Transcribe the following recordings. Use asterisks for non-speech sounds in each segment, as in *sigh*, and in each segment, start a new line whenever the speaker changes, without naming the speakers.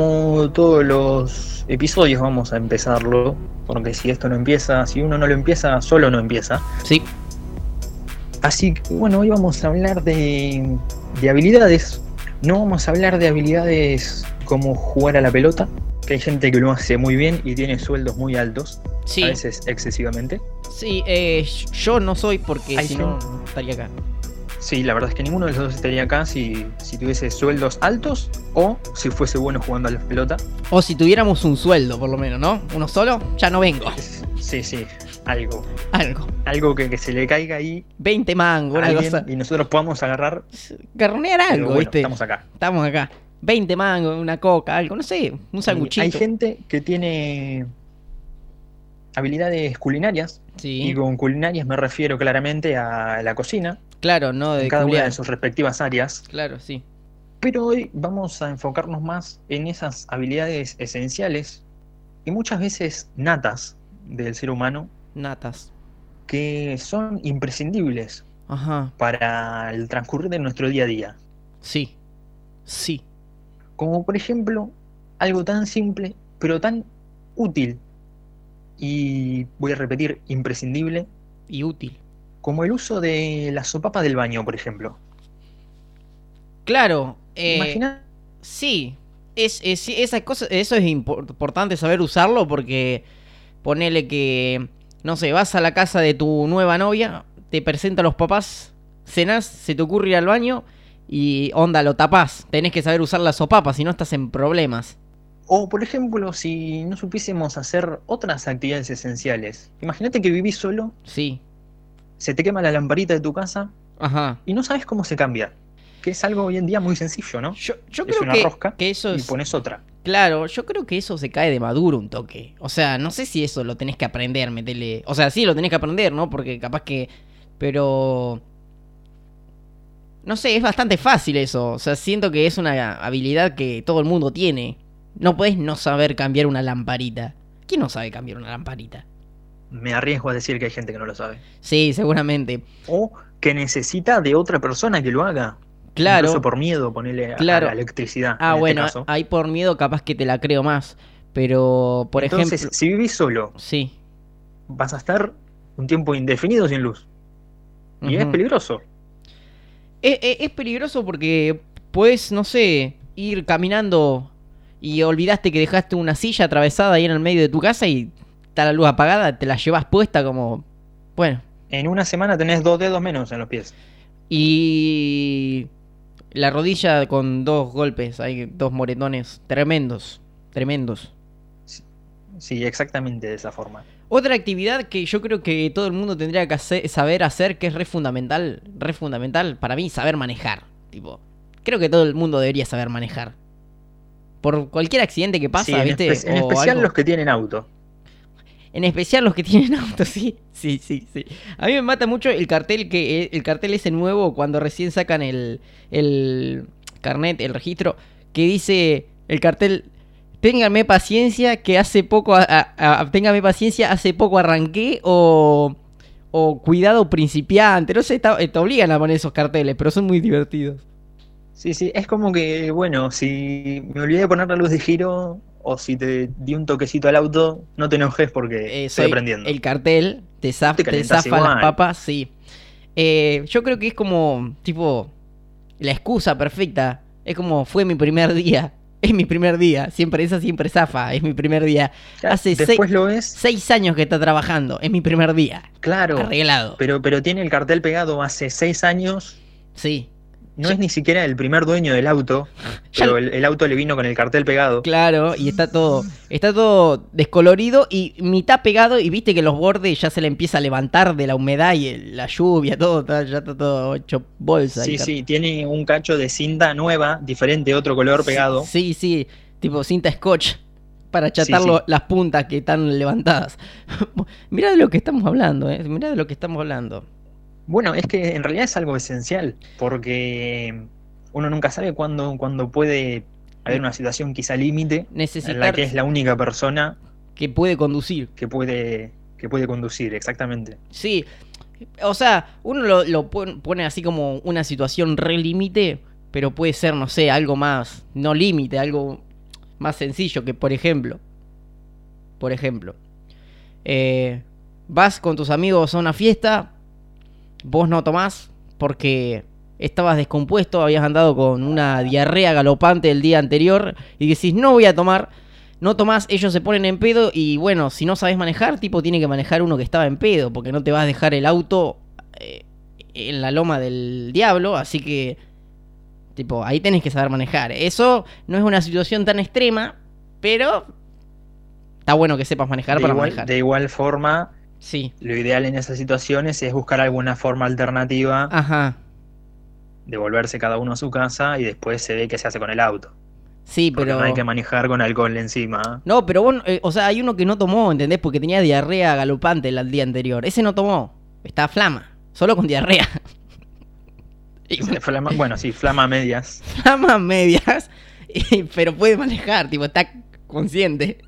como todos los episodios vamos a empezarlo, porque si esto no empieza, si uno no lo empieza, solo no empieza.
Sí.
Así que bueno, hoy vamos a hablar de, de habilidades. No vamos a hablar de habilidades como jugar a la pelota, que hay gente que lo hace muy bien y tiene sueldos muy altos,
Sí.
a veces excesivamente.
Sí, eh, yo no soy porque si no estaría acá.
Sí, la verdad es que ninguno de los dos estaría acá si, si tuviese sueldos altos o si fuese bueno jugando a la pelota.
O si tuviéramos un sueldo, por lo menos, ¿no? Uno solo, ya no vengo.
Sí, sí, algo.
Algo.
Algo que, que se le caiga ahí
20 mangos, una cosa.
y nosotros podamos agarrar. Pero
algo,
bueno,
¿viste?
estamos acá.
Estamos acá. 20 mangos, una coca, algo, no sé, un sanguchito.
Hay gente que tiene habilidades culinarias
Sí,
y con culinarias me refiero claramente a la cocina,
claro, no de
en cada una de sus respectivas áreas.
Claro, sí.
Pero hoy vamos a enfocarnos más en esas habilidades esenciales y muchas veces natas del ser humano
Natas.
que son imprescindibles
Ajá,
para el transcurrir de nuestro día a día.
sí. Sí.
Como por ejemplo, algo tan simple, pero tan útil y voy a repetir, imprescindible,
Y útil.
Como el uso de la sopapa del baño, por ejemplo.
Claro. Eh,
Imagina,
Sí, es, es- sí, esa cosa, eso es impor- importante saber usarlo porque ponele que, no sé, vas a la casa de tu nueva novia, te presenta a los papás, cenas, se te ocurre ir al baño y onda, lo tapás. Tenés que saber usar la sopapa, si no estás en problemas.
o por ejemplo, si no supiésemos hacer otras actividades esenciales. Imagínate que vivís solo,
Sí,
se te quema la lamparita de tu casa
ajá.
y no sabes cómo se cambia. Que es algo hoy en día muy sencillo, ¿no?
Yo, yo
Es
creo
una
que,
rosca
que eso
Y
es...
pones otra.
Claro, yo creo que eso se cae de maduro un toque. O sea, no sé si eso lo tenés que aprender, metele. O sea, sí lo tenés que aprender, ¿no? Porque capaz que. Pero. No sé, es bastante fácil eso. O sea, siento que es una habilidad que todo el mundo tiene. No podés no saber cambiar una lamparita. ¿Quién no sabe cambiar una lamparita?
Me arriesgo a decir que hay gente que no lo sabe.
Sí, seguramente.
O que necesita de otra persona que lo haga.
Claro.
Incluso por miedo, ponerle
Claro.
a la electricidad.
Ah,
en este
bueno,
caso.
ahí por miedo capaz que te la creo más. Pero, por
Entonces,
ejemplo.
si vivís solo,
Sí.
vas a estar un tiempo indefinido sin luz. Y es peligroso.
Es, es- es peligroso porque puedes, no sé, ir caminando y olvidaste que dejaste una silla atravesada ahí en el medio de tu casa y está la luz apagada, te la llevas puesta como... Bueno,
En una semana tenés dos dedos menos en los pies.
y la rodilla con dos golpes, hay dos moretones tremendos, tremendos.
Sí, exactamente de esa forma.
Otra actividad que yo creo que todo el mundo tendría que hacer- saber hacer, que es re fundamental, re fundamental para mí, saber manejar. Tipo, creo que todo el mundo debería saber manejar. Por cualquier accidente que pasa,
Sí, en,
¿viste?
espe- en
O
especial
algo.
los que tienen auto.
En especial los que *laughs* tienen auto, sí. Sí, sí, sí. A mí me mata mucho el cartel que el cartel ese nuevo cuando recién sacan el, el carnet, el registro, que dice el cartel Téngame paciencia que hace poco a- téngame paciencia, hace poco arranqué o o cuidado principiante, no sé, está- te obligan a poner esos carteles, pero son muy divertidos.
Sí, sí, es como que, bueno, si me olvidé de poner la luz de giro o si te di un toquecito al auto, no te enojes porque
Eh,
estoy aprendiendo.
El cartel te, zaf-
Te
zafa las
igual.
papas, sí. Eh, yo creo que es como, tipo, la excusa perfecta. Es como, fue mi primer día. *laughs* Es mi primer día. Siempre, esa siempre zafa. Es mi primer día. Hace seis-
lo ves,
Seis años que está trabajando. Es mi primer día.
claro,
Arreglado.
pero, pero tiene el cartel pegado hace seis años.
Sí.
No es ni siquiera el primer dueño del auto, pero el, el auto le vino con el cartel pegado.
Claro, y está todo, está todo descolorido y mitad pegado y viste que los bordes ya se le empieza a levantar de la humedad y el- la lluvia, todo, está- ya está todo hecho bolsa.
Sí, sí, tiene un cacho de cinta nueva, diferente, otro color pegado.
Sí, sí, tipo cinta scotch para achatar
sí.
las puntas que están levantadas. *laughs* Mirá de lo que estamos hablando, eh. Mirá de lo que estamos hablando.
Bueno, es que en realidad es algo esencial, porque uno nunca sabe cuándo, cuándo puede haber una situación quizá límite en la que es la única persona
que puede conducir.
que puede, que puede conducir, exactamente.
Sí, o sea, uno lo, lo pon- pone así como una situación re límite, pero puede ser, no sé, algo más, no límite, algo... más sencillo que, por ejemplo, por ejemplo, eh, vas con tus amigos a una fiesta, vos no tomás porque estabas descompuesto, habías andado con una diarrea galopante el día anterior y decís, no voy a tomar, no tomás, ellos se ponen en pedo y bueno, si no sabes manejar, tipo tiene que manejar uno que estaba en pedo, porque no te vas a dejar el auto eh, en la loma del diablo, así que tipo, ahí tenés que saber manejar. Eso no es una situación tan extrema, pero está bueno que sepas manejar
De
para
igual,
manejar.
de igual forma,
Sí.
lo ideal en esas situaciones es buscar alguna forma alternativa
Ajá.
de volverse cada uno a su casa y después se ve qué se hace con el auto.
Sí,
Porque
pero
no hay que manejar con alcohol encima.
No, pero vos, eh, o sea, hay uno que no tomó, ¿entendés? Porque tenía diarrea galopante el, día anterior. Ese no tomó. Está flama. Solo con diarrea. *laughs* Y bueno,
Flama- bueno, sí, flama a medias. *laughs*
flama medias. y- pero puede manejar, tipo, está consciente.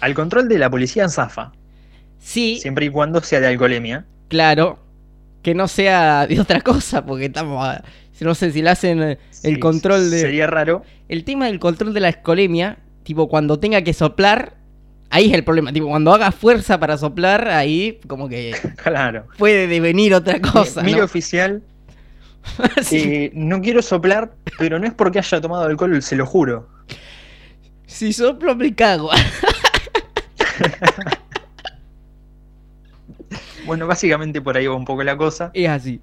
Al control de la policía zafa,
Sí,
siempre y cuando sea de alcoholemia.
claro. Que no sea de otra cosa, porque estamos. a- no sé si le hacen eh, el control de.
Sería raro.
El tema del control de la escolemia, tipo, cuando tenga que soplar. Ahí es el problema, tipo, cuando haga fuerza para soplar, ahí como que *laughs*
Claro.
puede devenir otra cosa.
Mire
¿no?
oficial, *laughs*
Sí.
eh, no quiero soplar, pero no es porque haya tomado alcohol, se lo juro.
Si soplo me cago. *laughs*
Bueno, básicamente por ahí va un poco la cosa.
es así.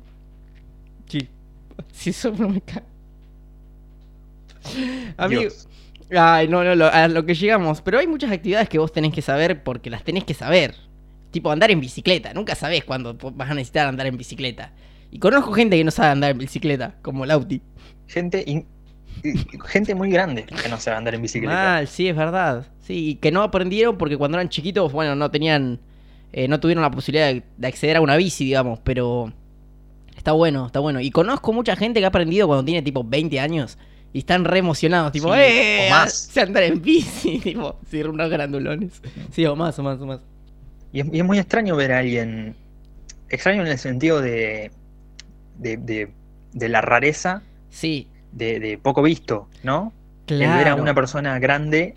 Sí. *laughs* Si soplo me cago. Amigo.
Dios.
Ay, no, no, lo- a lo que llegamos. Pero hay muchas actividades que vos tenés que saber porque las tenés que saber. Tipo andar en bicicleta. Nunca sabés cuándo vas a necesitar andar en bicicleta. Y conozco gente que no sabe andar en bicicleta, como Lauti.
Gente, in- gente muy grande que no sabe andar en bicicleta.
Mal, sí, es verdad. Sí, y que no aprendieron porque cuando eran chiquitos, bueno, no tenían, eh, no tuvieron la posibilidad de, de acceder a una bici, digamos, pero está bueno, está bueno. Y conozco mucha gente que ha aprendido cuando tiene tipo 20 años y están re emocionados, tipo,
Sí,
¡eh!
o más.
Sé andar en bici, *laughs* tipo, sí, unos grandulones. Sí, o más, o más, o más.
Y es, y es muy extraño ver a alguien. Extraño en el sentido de. de, de- de la rareza,
Sí,
de, de poco visto, ¿no?
claro.
El ver a una persona grande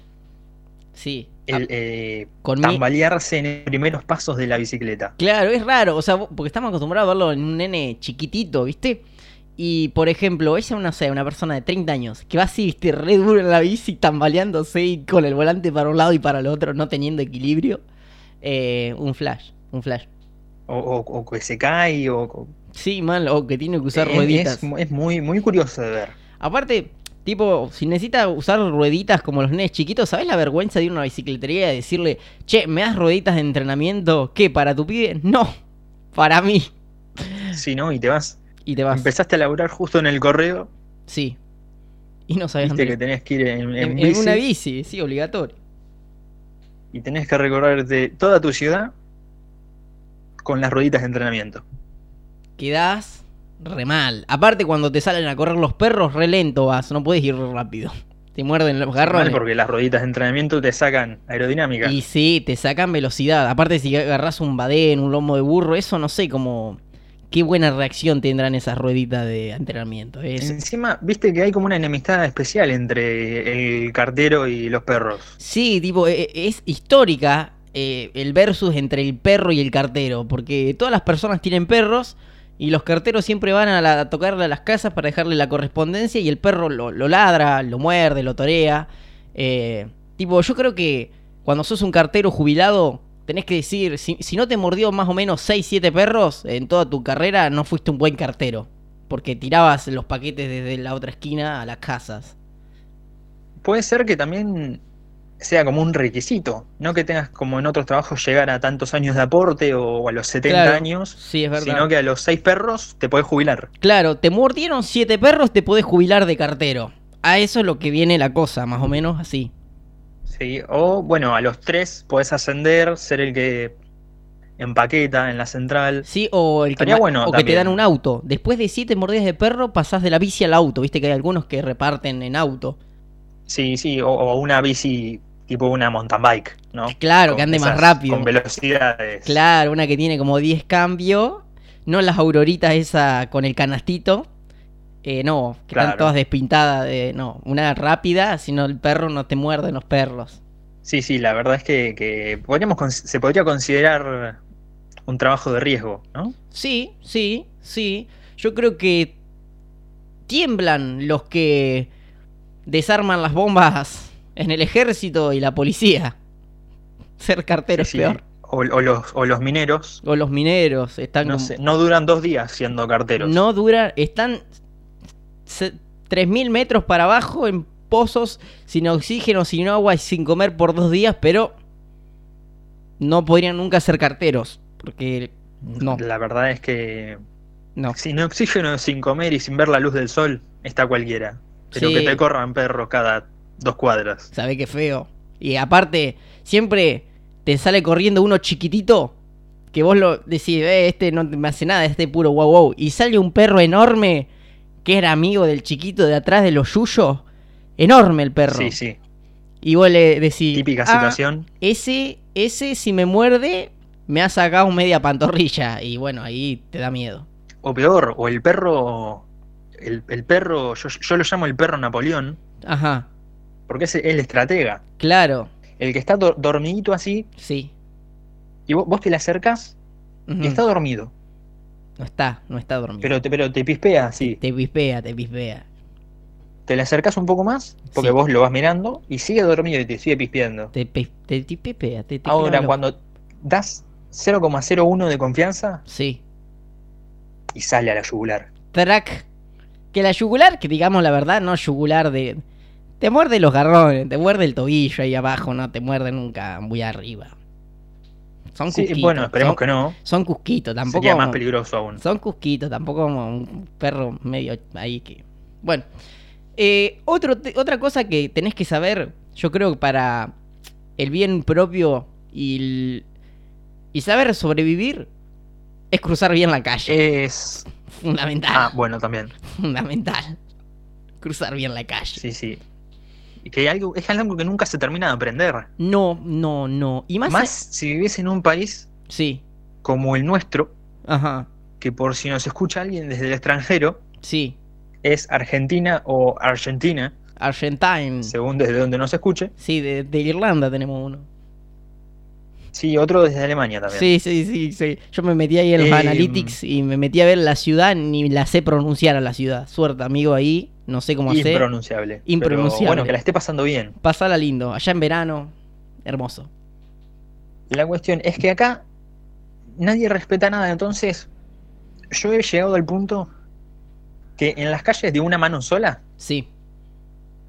Sí.
El,
Ah,
eh,
con mi-
tambalearse en los primeros pasos de la bicicleta.
Claro, es raro, o sea, porque estamos acostumbrados a verlo en un nene chiquitito, ¿viste? Y, por ejemplo, esa una, sé, una persona de 30 años que va así, viste, re duro en la bici, tambaleándose y con el volante para un lado y para el otro, no teniendo equilibrio. eh, un flash, un flash.
O, o- o que se cae, o. o-
Sí, mal, o que tiene que usar
es,
rueditas.
es- es muy, muy curioso de ver.
Aparte, tipo, si necesita usar rueditas como los nenes chiquitos, ¿sabes la vergüenza de ir a una bicicletería y decirle, che, ¿me das rueditas de entrenamiento? ¿Qué? ¿Para tu pibe? No, para mí.
Si no, y te vas.
Y te vas.
Empezaste a laburar justo en el correo,
Sí. Y no sabes
viste que tenés que ir en, en
En, en
bici,
una bici, sí, obligatorio.
y tenés que recorrerte toda tu ciudad con las rueditas de entrenamiento.
Quedás re mal. Aparte, cuando te salen a correr los perros, re lento vas, no puedes ir rápido. *laughs* Te muerden los garrones.
porque las rueditas de entrenamiento te sacan aerodinámica.
Y sí, te sacan velocidad. Aparte, si agarras un badén, un lomo de burro, eso no sé cómo. Qué buena reacción tendrán esas rueditas de entrenamiento. Es-
Encima, viste que hay como una enemistad especial entre el cartero y los perros.
Sí, tipo, e- e- es histórica eh, el versus entre el perro y el cartero, porque todas las personas tienen perros y los carteros siempre van a, tocarle a las casas para dejarle la correspondencia y el perro lo, ladra, lo muerde, lo torea. Eh, tipo, yo creo que cuando sos un cartero jubilado, tenés que decir, si, si no te mordió más o menos 6, 7 perros en toda tu carrera, no fuiste un buen cartero, porque tirabas los paquetes desde la otra esquina a las casas.
Puede ser que también sea como un requisito, no que tengas como en otros trabajos llegar a tantos años de aporte o a los 70
Claro,
años,
Sí, es verdad.
sino que a los 6 perros te podés jubilar.
Claro, te mordieron siete perros, te podés jubilar de cartero. A eso es lo que viene la cosa, más o menos así.
Sí, o bueno, a los 3 podés ascender, ser el que empaqueta en la central.
Sí, o, el que,
Estaría
ma-
bueno
o que te dan un auto. Después de siete mordidas de perro, pasás de la bici al auto. Viste que hay algunos que reparten en auto.
Sí, sí, o, o una bici tipo una mountain bike, ¿no?
Claro,
Con
que ande más rápido.
Con velocidades.
Claro, una que tiene como 10 cambios. No las auroritas esa con el canastito. Eh, no, que están
Claro.
todas despintadas de. No, una rápida, si no el perro no te muerden los perros.
Sí, sí, la verdad es que, que podríamos se podría considerar un trabajo de riesgo, ¿no?
Sí, sí, sí. Yo creo que tiemblan los que desarman las bombas en el ejército y la policía. *laughs* Ser cartero
Sí,
es peor.
O, o los, o los mineros,
O los mineros están
no
como-
sé, no duran dos días siendo carteros.
No duran, están se- 3.000 metros para abajo en pozos sin oxígeno, sin agua y sin comer por dos días, pero no podrían nunca ser carteros, porque no,
La verdad es que
no.
sin oxígeno, sin comer y sin ver la luz del sol, está cualquiera. Pero
Sí.
que te corran perros cada dos cuadras.
¿Sabe qué feo? Y aparte, siempre te sale corriendo uno chiquitito que vos lo decís, eh, este no me hace nada, este puro wow wow. Y sale un perro enorme que era amigo del chiquito de atrás de los yuyos. Enorme el perro.
Sí, sí.
Y vos le decís.
Típica
"Ah,
situación.
ese, ese si me muerde, me ha sacado media pantorrilla. Y bueno, ahí te da miedo.
O peor, o el perro. El, el perro, yo, yo lo llamo el perro Napoleón,
Ajá,
porque es el estratega.
claro,
El que está dor- dormidito así,
sí.
y vos, vos te le acercás
Ujú.
y está dormido.
No está, no está dormido.
Pero te, pero te pispea así.
Te pispea, te pispea.
Te le acercás un poco más, porque
Sí.
vos lo vas mirando, y sigue dormido y te sigue pispeando.
Te, te, te pispea, te, te
Ahora, cuando das 0,01 de confianza
Sí.
y sale a la yugular.
Track. Que la yugular, que digamos la verdad, no yugular de. Te muerde los garrones, te muerde el tobillo ahí abajo, no te muerde nunca muy arriba. Son
Sí,
cusquitos.
bueno, esperemos
son,
que no.
Son cusquitos, tampoco.
Sería más peligroso aún.
Son cusquitos, tampoco como un perro medio ahí que. Bueno. Eh, otro, otra cosa que tenés que saber, yo creo que para el bien propio y, el- y saber sobrevivir, es cruzar bien la calle.
Es.
Fundamental.
Ah, bueno, también.
Fundamental. Cruzar bien la calle.
Sí, sí. Que hay algo, es algo que nunca se termina de aprender.
No, no, no. Y más.
Más si vivís en un país
Sí.
como el nuestro,
Ajá.
que por si nos escucha alguien desde el extranjero,
Sí.
es Argentina o Argentina,
Argentine.
según desde donde nos escuche.
Sí, de, de Irlanda tenemos uno.
Sí, otro desde Alemania también.
Sí, sí, sí, sí. Yo me metí ahí en los
Em.
analytics y me metí a ver la ciudad, ni la sé pronunciar a la ciudad. Suerte, amigo, ahí. No sé cómo hacer.
Impronunciable. Bueno, que la esté pasando bien.
Pasala lindo. Allá en verano. Hermoso.
La cuestión es que acá nadie respeta nada, entonces yo he llegado al punto que en las calles de una mano sola,
Sí.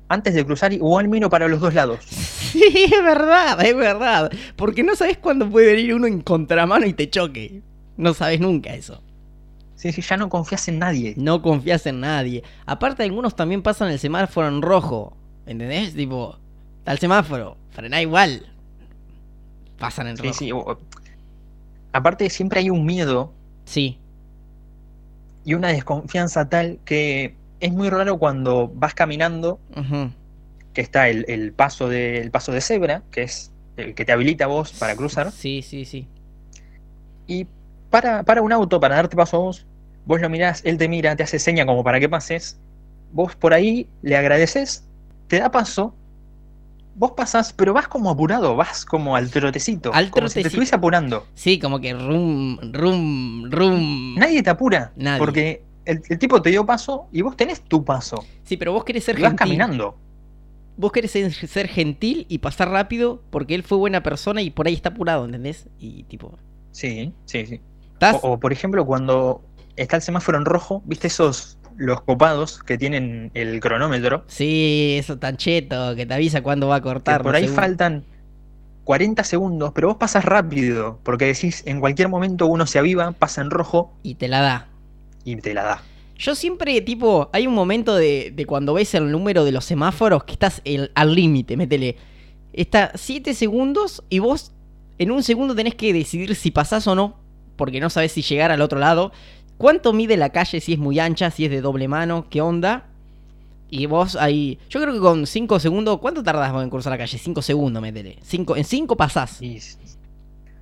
antes de cruzar, igual miro para los dos lados. *laughs*
Sí, es verdad, es verdad. Porque no sabes cuándo puede venir uno en contramano y te choque. No sabes nunca eso.
Sí, sí, ya no confías en nadie.
No confías en nadie. Aparte, algunos también pasan el semáforo en rojo. ¿Entendés? Tipo, está el semáforo. Frená igual. Pasan en
Sí,
rojo.
sí. o- Aparte, siempre hay un miedo
Sí.
y una desconfianza tal que es muy raro cuando vas caminando, que está el, el paso de, el paso de cebra, que es el que te habilita a vos para cruzar,
Sí, sí, sí.
y para, para un auto para darte paso a vos, vos lo mirás, él te mira, te hace seña como para que pases, vos por ahí le agradeces, te da paso, vos pasás, pero vas como apurado, vas como al trotecito,
Al
como si te
trotecito.
estuviese apurando.
Sí, como que rum, rum, rum.
Nadie te apura,
Nadie.
porque el, el tipo te dio paso y vos tenés tu paso,
Sí, pero vos querés ser
y vas caminando.
Vos querés ser, gentil y pasar rápido porque él fue buena persona y por ahí está apurado, ¿entendés? Y tipo,
Sí, sí, sí. o, por ejemplo, cuando está el semáforo en rojo, ¿viste esos los copados que tienen el cronómetro?
Sí, eso tan cheto, que te avisa cuándo va a cortar.
por ahí faltan 40 segundos, pero vos pasas rápido, porque decís, en cualquier momento uno se aviva, pasa en rojo
Y te la da.
y te la da.
Yo siempre, tipo, hay un momento de, de cuando ves el número de los semáforos que estás el- al límite, métele. Está 7 segundos y vos en un segundo tenés que decidir si pasás o no, porque no sabes si llegar al otro lado. ¿Cuánto mide la calle? Si es muy ancha, si es de doble mano, qué onda. Y vos ahí. Yo creo que con 5 segundos. ¿Cuánto tardás vos en cruzar la calle? 5 segundos, métele. Cinco, en 5 pasás.
Y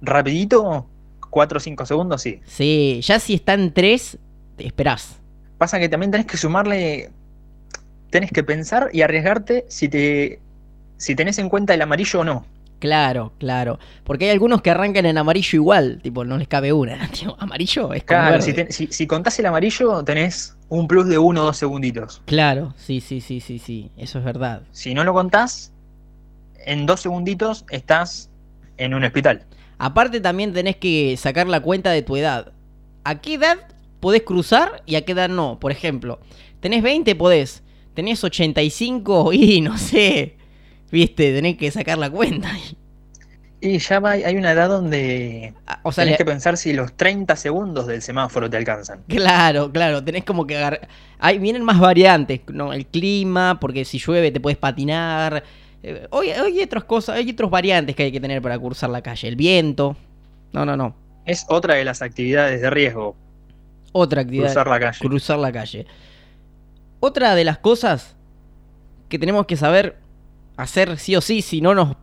rapidito, 4 o 5 segundos, sí.
Sí, ya si está en 3, te esperás.
pasa que también tenés que sumarle, tenés que pensar y arriesgarte si te si tenés en cuenta el amarillo o no.
Claro, claro. Porque hay algunos que arrancan en amarillo igual, tipo, no les cabe una. *laughs* Tío, amarillo es como
Claro,
verde.
si, te- si- si contás el amarillo tenés un plus de uno o dos segunditos.
Claro, sí, sí, sí, sí, sí. Eso es verdad.
Si no lo contás, en dos segunditos estás en un hospital.
Aparte también tenés que sacar la cuenta de tu edad. ¿A qué edad podés cruzar y a qué edad no? Por ejemplo, tenés 20, podés. Tenés 85 y no sé. Viste, tenés que sacar la cuenta.
Y ya va, hay una edad donde
Ah, O sea,
tenés
le-
que pensar si los 30 segundos del semáforo te alcanzan.
Claro, claro, tenés como que agarrar... Ahí vienen más variantes, ¿no? El clima, porque si llueve te puedes patinar. Eh, hoy, hay otras cosas, hay otros variantes que hay que tener para cruzar la calle. El viento. No, no, no.
Es otra de las actividades de riesgo,
Otra actividad.
cruzar la calle.
cruzar la calle. Otra de las cosas que tenemos que saber hacer sí o sí, si no nos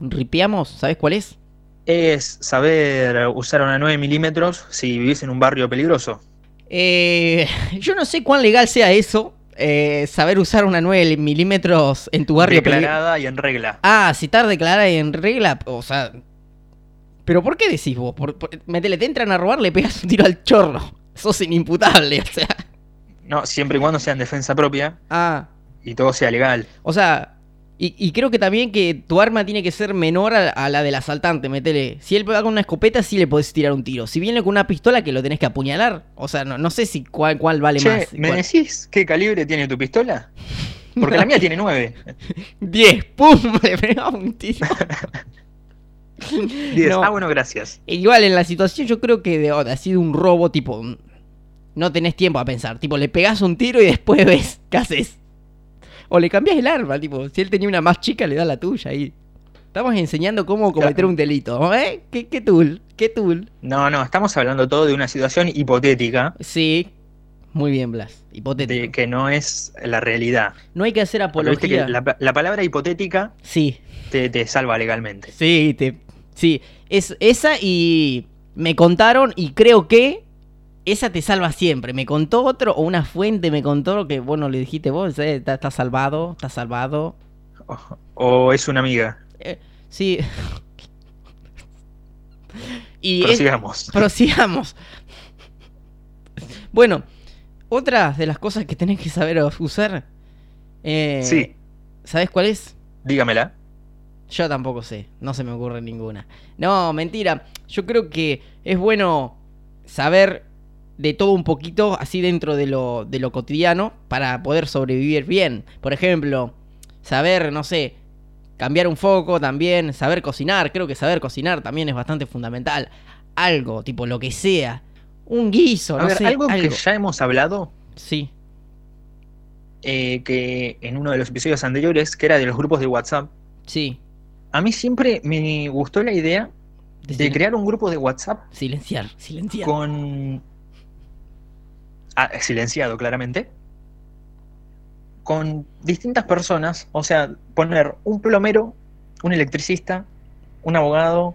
ripeamos, ¿sabes cuál es?
Es saber usar una 9 milímetros si vivís en un barrio peligroso.
Eh, *laughs* yo no sé cuán legal sea eso, eh, saber usar una 9 milímetros en tu barrio.
Declarada y en regla.
Ah, si está declarada y en regla, o sea... ¿Pero por qué decís vos? Por, te entran a robar, le pegas un tiro al chorro. *laughs* Sos inimputable, o sea...
No, siempre y cuando sea en defensa propia
Ah,
y todo sea legal.
O sea, y, y creo que también que tu arma tiene que ser menor a, a la del asaltante, metele. Si él va con una escopeta, sí le podés tirar un tiro. Si viene con una pistola, que lo tenés que apuñalar. O sea, no, no sé si cuál, cuál vale
Che,
más.
¿me
cuál-
decís qué calibre tiene tu pistola? Porque la mía tiene 9.
10, *laughs* ¡pum! *laughs* Le pegaba un tiro. *laughs*
10.
No.
Ah, bueno, gracias.
Igual en la situación yo creo que de, ha sido un robo, tipo... No tenés tiempo a pensar. Tipo, le pegás un tiro y después ves qué haces. O le cambiás el arma, tipo, si él tenía una más chica, le da la tuya y... Estamos enseñando cómo cometer
Claro.
un delito, ¿eh? ¿Qué, qué tool? ¿Qué tool?
No, no, estamos hablando todo de una situación hipotética
Sí, muy bien, Blas. Hipotético.
de que no es la realidad.
No hay que hacer
Porque viste que
apología.
la, la palabra hipotética
Sí,
te, te salva legalmente.
sí, te... sí. Es esa y me contaron y creo que esa te salva siempre. Me contó otro o una fuente me contó que, bueno, le dijiste vos, eh, está, está salvado, está salvado.
O, o es una amiga.
Eh, sí. *laughs* y es-
Prosigamos. *laughs*
Prosigamos. Bueno, otra de las cosas que tenés que saber usar. eh,
Sí,
¿Sabés cuál es?
dígamela.
Yo tampoco sé, no se me ocurre ninguna. No, mentira. Yo creo que es bueno saber de todo un poquito, así dentro de lo, de lo cotidiano, para poder sobrevivir bien. Por ejemplo, saber, no sé, cambiar un foco también, saber cocinar. Creo que saber cocinar también es bastante fundamental. Algo, tipo lo que sea. Un guiso,
A
no
ver,
sé.
algo,
algo.
que ya hemos hablado,
Sí,
eh, que en uno de los episodios anteriores, que era de los grupos de WhatsApp,
sí.
a mí siempre me gustó la idea de
Decir-
crear un grupo de WhatsApp
Silenciar, silenciar.
con... Silenciado, claramente. Con distintas personas, o sea, poner un plomero, un electricista, un abogado,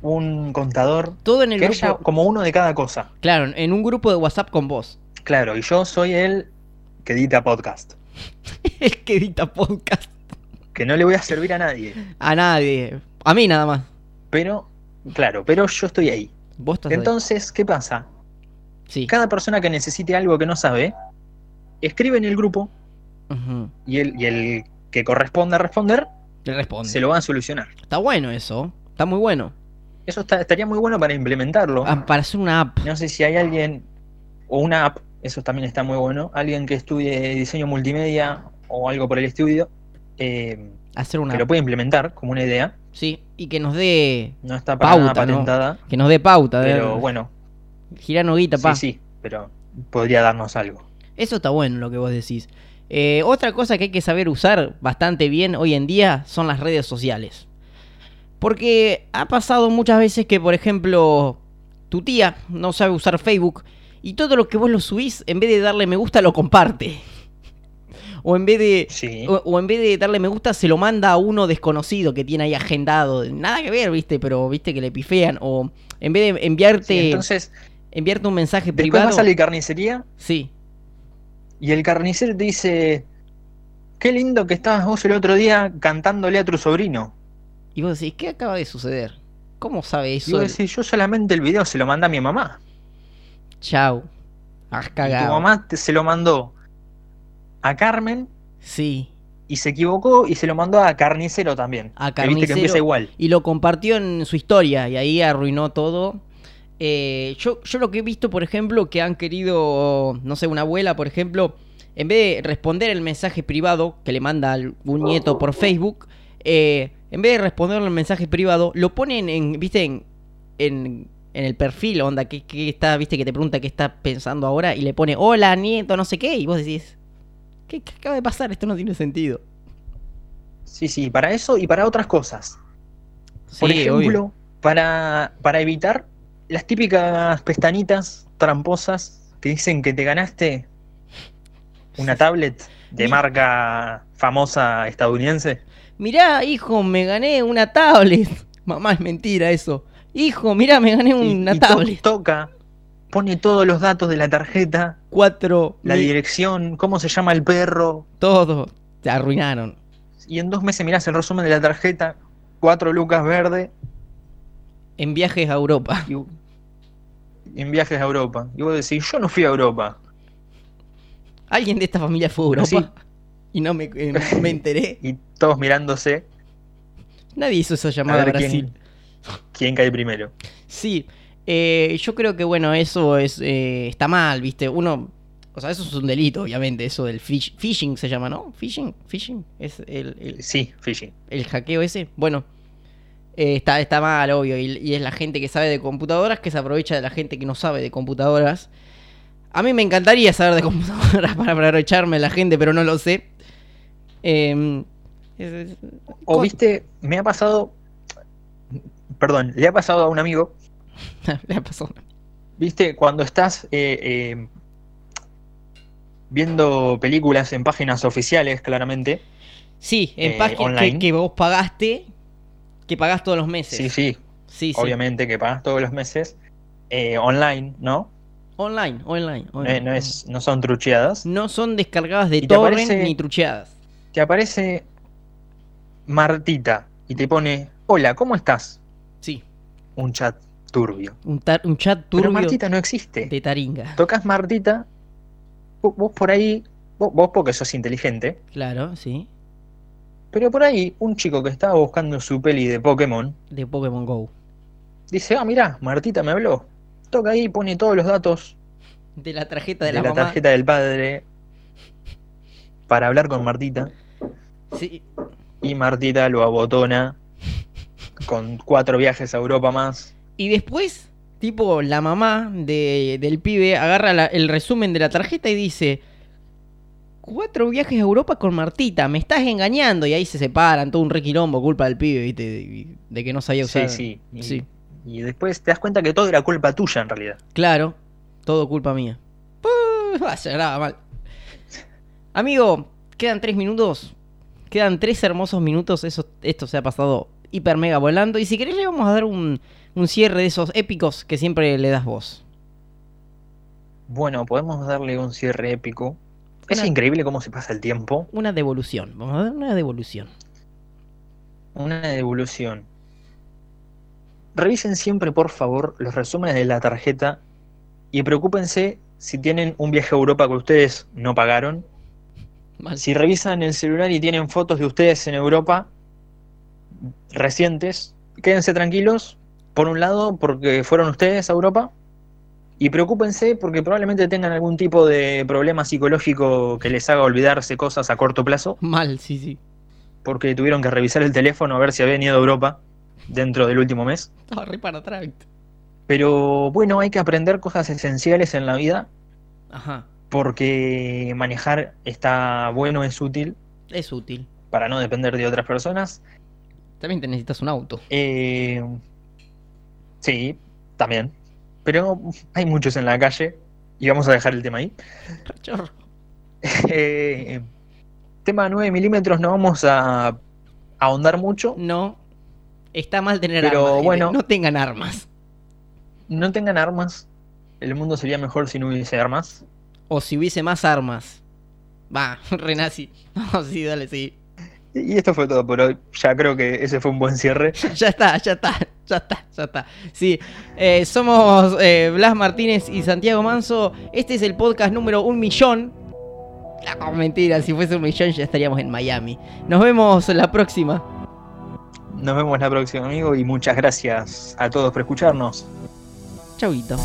un contador,
Todo en el
que
grupo.
haya como uno de cada cosa.
Claro, en un grupo de WhatsApp con vos.
Claro, y yo soy el que edita podcast, *laughs*
El que edita podcast.
que no le voy a servir a nadie,
A nadie. A mí nada más.
pero, claro, pero yo estoy ahí.
Vos estás ahí.
Entonces, ¿qué pasa?
Sí.
Cada persona que necesite algo que no sabe, escribe en el grupo y el, y el que corresponda responder
Le responde.
se lo van a solucionar.
Está bueno eso. Está muy bueno.
Eso está- estaría muy bueno para implementarlo.
Ah, para hacer una app.
No sé si hay alguien, o una app, eso también está muy bueno, alguien que estudie diseño multimedia o algo por el estudio, eh,
Hacer una
que lo
app.
puede implementar como una idea.
Sí. Y que nos dé.
No está para nada
Pauta, ¿no?
patentada,
Que nos dé pauta. de-
pero bueno,
Girano guita, pa.
sí, sí, pero podría darnos algo.
Eso está bueno lo que vos decís. Eh, otra cosa que hay que saber usar bastante bien hoy en día son las redes sociales. Porque ha pasado muchas veces que, por ejemplo, tu tía no sabe usar Facebook y todo lo que vos lo subís, en vez de darle me gusta, lo comparte. *laughs* O en vez de.
Sí,
O, o en vez de darle me gusta, se lo manda a uno desconocido que tiene ahí agendado. Nada que ver, viste, pero viste que le pifean. O en vez de enviarte.
Sí, entonces
enviarte un mensaje
Después
privado.
vas a la carnicería
Sí.
y el carnicero te dice, qué lindo que estabas vos el otro día cantándole a tu sobrino.
Y vos decís, ¿qué acaba de suceder? ¿Cómo sabe
Y
eso?
vos
el-
decís, yo solamente el video se lo mandé a mi mamá.
Chau. Has
Y tu
cagado.
mamá te- se lo mandó a Carmen
Sí.
y se equivocó y se lo mandó a Carnicero también.
A
que
Carnicero.
empieza igual.
Y lo compartió en su historia y ahí arruinó todo. Eh, yo, yo lo que he visto, por ejemplo, que han querido, no sé, una abuela, por ejemplo, en vez de responder el mensaje privado que le manda algún nieto por Facebook, eh, en vez de responderle el mensaje privado, lo ponen en, viste, en, en, en el perfil, onda, que, que está, viste, que te pregunta qué está pensando ahora y le pone, hola, nieto, no sé qué, y vos decís, ¿qué, qué acaba de pasar? Esto no tiene sentido.
Sí, sí, para eso y para otras cosas. Por ejemplo,
obvio.
para, para evitar las típicas pestañitas tramposas que dicen que te ganaste una tablet de marca famosa estadounidense.
Mirá, hijo, me gané una tablet. *laughs* Mamá, es mentira eso. Hijo, mirá, me gané una
y
tablet.
toca, pone todos los datos de la tarjeta,
Cuatro.
la
mil-
dirección, cómo se llama el perro.
Todo. Te arruinaron.
Y en dos meses mirás el resumen de la tarjeta, cuatro lucas verde
En viajes a Europa.
y, en viajes a Europa. Y vos decís, yo no fui a Europa.
Alguien de esta familia fue a Europa. *laughs* Y no me, eh, me enteré. *laughs*
Y todos mirándose
Nadie hizo esa llamada a
ver
Brasil.
quién, quién cae primero.
Sí. eh, yo creo que, bueno, eso es eh, está mal, ¿viste? Uno. O sea, eso es un delito, obviamente. Eso del fish- phishing se llama, ¿no? Phishing. Phishing. Es el- el,
Sí, phishing.
el hackeo ese, bueno, eh, está, está mal, obvio, y, y es la gente que sabe de computadoras que se aprovecha de la gente que no sabe de computadoras. A mí me encantaría saber de computadoras *laughs* para aprovecharme de la gente, pero no lo sé. Em, es- es-
O viste, me ha pasado. Perdón, le ha pasado a un amigo. *laughs*
Le ha pasado.
Viste, cuando estás eh, eh, viendo películas en páginas oficiales, claramente.
Sí, en
Eh,
páginas que vos pagaste, que pagás todos los meses.
Sí, sí,
sí, sí.
obviamente que pagas todos los meses. eh, online, ¿no?
Online, online.
No,
online.
no es, no son trucheadas.
No son descargadas de torrent
aparece-
ni trucheadas.
Te aparece Martita y te pone: Hola, ¿cómo estás?
Sí,
Un chat turbio.
un, tar- un chat turbio
Pero Martita no existe.
de taringa.
Tocas Martita, vos, vos por ahí, vos, vos porque sos inteligente,
Claro, sí.
Pero por ahí un chico que estaba buscando su peli de Pokémon
De Pokémon Go.
dice, ah, mirá, Martita me habló. Toca ahí, pone todos los datos
De la tarjeta
de,
de, la,
la
mamá.
tarjeta del padre para hablar con Martita.
Sí.
Y Martita lo abotona con cuatro viajes a Europa más.
Y después, tipo, la mamá de- del pibe agarra la- el resumen de la tarjeta y dice: Cuatro viajes a Europa con Martita, me estás engañando. Y ahí se separan, todo un requilombo, culpa del pibe, ¿viste? De, de que no sabía usar.
Sí, sí. Y,
Sí.
y después te das cuenta que todo era culpa tuya en realidad.
Claro, todo culpa mía. Uh, ah, se graba mal. Amigo, quedan tres minutos. Quedan tres hermosos minutos. Eso, esto se ha pasado hiper mega volando. Y si querés, le vamos a dar un, un cierre de esos épicos que siempre le das vos.
Bueno, podemos darle un cierre épico. Es
Una-
increíble cómo se pasa el tiempo.
Una devolución. Vamos a dar una devolución.
Una devolución. Revisen siempre, por favor, los resúmenes de la tarjeta y preocúpense si tienen un viaje a Europa que ustedes no pagaron.
Mal.
Si revisan el celular y tienen fotos de ustedes en Europa recientes, quédense tranquilos, por un lado, porque fueron ustedes a Europa. Y preocúpense porque probablemente tengan algún tipo de problema psicológico que les haga olvidarse cosas a corto plazo
Mal, sí, sí.
porque tuvieron que revisar el teléfono a ver si habían ido a Europa dentro del último mes.
Estaba re para atrás.
Pero bueno, hay que aprender cosas esenciales en la vida
Ajá.
porque manejar está bueno, es útil
Es útil.
para no depender de otras personas.
También te necesitas un auto.
Eh, sí, también. Pero hay muchos en la calle y vamos a dejar el tema ahí.
Cachorro. *laughs*
Eh, tema 9 milímetros, no vamos a ahondar mucho.
No. Está mal tener
Pero,
armas.
bueno.
No tengan armas.
No tengan armas. el mundo sería mejor si no hubiese armas.
O si hubiese más armas. Va, *laughs* renazi. *laughs* No, sí, dale, sí.
Y esto fue todo por hoy. Ya creo que ese fue un buen cierre. *laughs*
ya está, ya está, ya está, ya está. Sí, eh, somos eh, Blas Martínez y Santiago Manso. Este es el podcast número un millón. No, mentira, si fuese un millón ya estaríamos en Miami. Nos vemos la próxima.
Nos vemos la próxima, amigo, y muchas gracias a todos por escucharnos.
Chauito.